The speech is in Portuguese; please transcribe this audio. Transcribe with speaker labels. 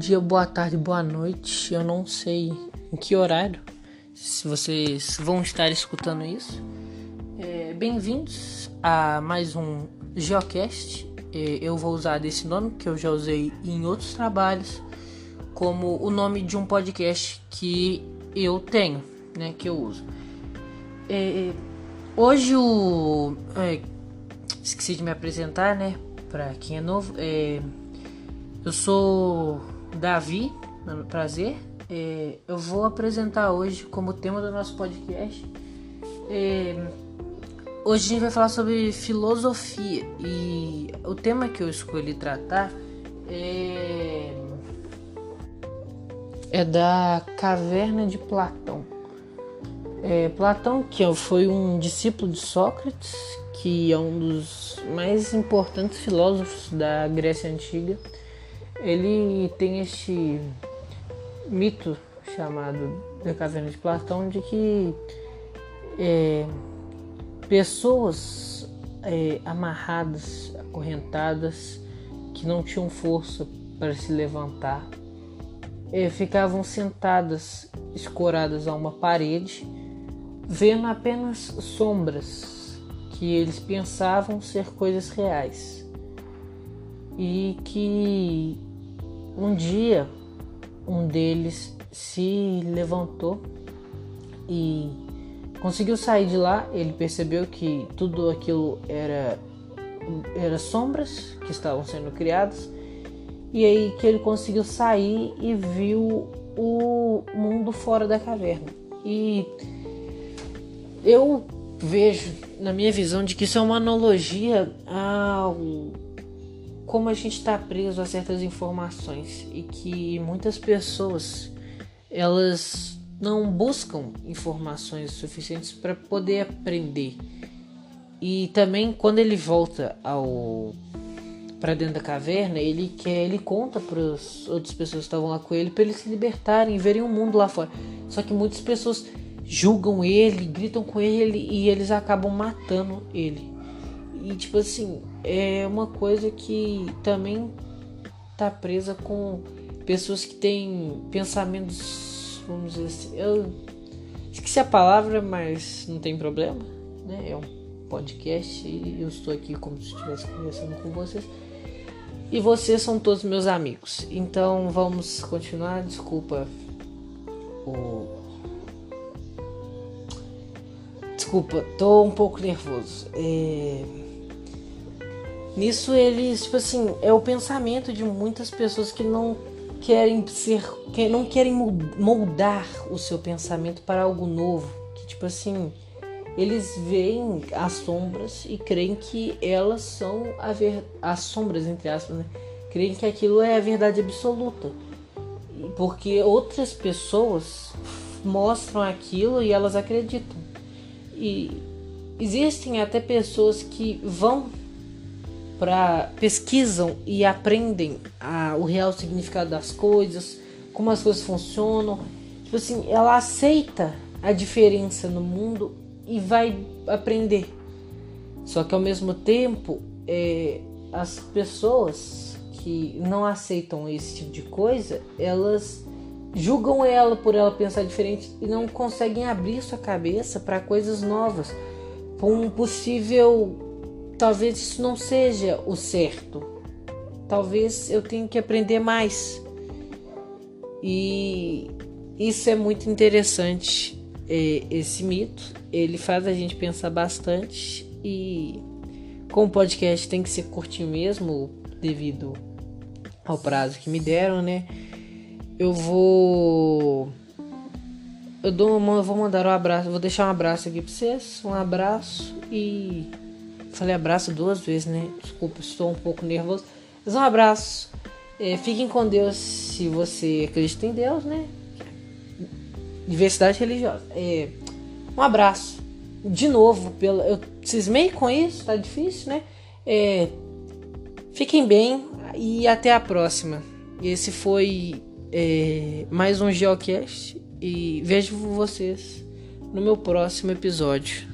Speaker 1: dia, boa tarde, boa noite. Eu não sei em que horário, se vocês vão estar escutando isso. É, Bem-vindos a mais um Geocast. É, eu vou usar desse nome que eu já usei em outros trabalhos, como o nome de um podcast que eu tenho, né, que eu uso. É, hoje o é, esqueci de me apresentar, né, para quem é novo. É, eu sou Davi, prazer. É, eu vou apresentar hoje como tema do nosso podcast. É, hoje a gente vai falar sobre filosofia e o tema que eu escolhi tratar é, é da caverna de Platão. É, Platão, que foi um discípulo de Sócrates, que é um dos mais importantes filósofos da Grécia Antiga ele tem este mito chamado da caverna de Platão de que é, pessoas é, amarradas, acorrentadas, que não tinham força para se levantar, é, ficavam sentadas, escoradas a uma parede, vendo apenas sombras que eles pensavam ser coisas reais. E que um dia, um deles se levantou e conseguiu sair de lá. Ele percebeu que tudo aquilo era, era sombras que estavam sendo criadas. E aí que ele conseguiu sair e viu o mundo fora da caverna. E eu vejo, na minha visão, de que isso é uma analogia ao como a gente está preso a certas informações e que muitas pessoas elas não buscam informações suficientes para poder aprender. E também quando ele volta ao para dentro da caverna, ele quer, ele conta para as outras pessoas que estavam lá com ele para eles se libertarem, verem o um mundo lá fora. Só que muitas pessoas julgam ele, gritam com ele e eles acabam matando ele. E tipo assim, é uma coisa que também tá presa com pessoas que têm pensamentos, vamos dizer assim, eu esqueci a palavra, mas não tem problema, né? É um podcast e eu estou aqui como se estivesse conversando com vocês. E vocês são todos meus amigos. Então vamos continuar. Desculpa o Desculpa, tô um pouco nervoso. É... Nisso eles, tipo assim, é o pensamento de muitas pessoas que não querem ser, que não querem moldar o seu pensamento para algo novo, que tipo assim, eles veem as sombras e creem que elas são a ver, as sombras entre aspas, né? Creem que aquilo é a verdade absoluta. Porque outras pessoas mostram aquilo e elas acreditam. E existem até pessoas que vão para pesquisam e aprendem a, o real significado das coisas, como as coisas funcionam. Tipo assim, ela aceita a diferença no mundo e vai aprender. Só que ao mesmo tempo, é, as pessoas que não aceitam esse tipo de coisa, elas julgam ela por ela pensar diferente e não conseguem abrir sua cabeça para coisas novas, para um possível talvez isso não seja o certo. Talvez eu tenha que aprender mais. E isso é muito interessante. É, esse mito, ele faz a gente pensar bastante e com o podcast tem que ser curtinho mesmo devido ao prazo que me deram, né? Eu vou eu dou uma, eu vou mandar um abraço, vou deixar um abraço aqui para vocês, um abraço e Falei abraço duas vezes, né? Desculpa, estou um pouco nervoso. Mas um abraço. É, fiquem com Deus se você acredita em Deus, né? Diversidade religiosa. É, um abraço. De novo, pela, eu cismei com isso, tá difícil, né? É, fiquem bem e até a próxima. Esse foi é, mais um Geocast e vejo vocês no meu próximo episódio.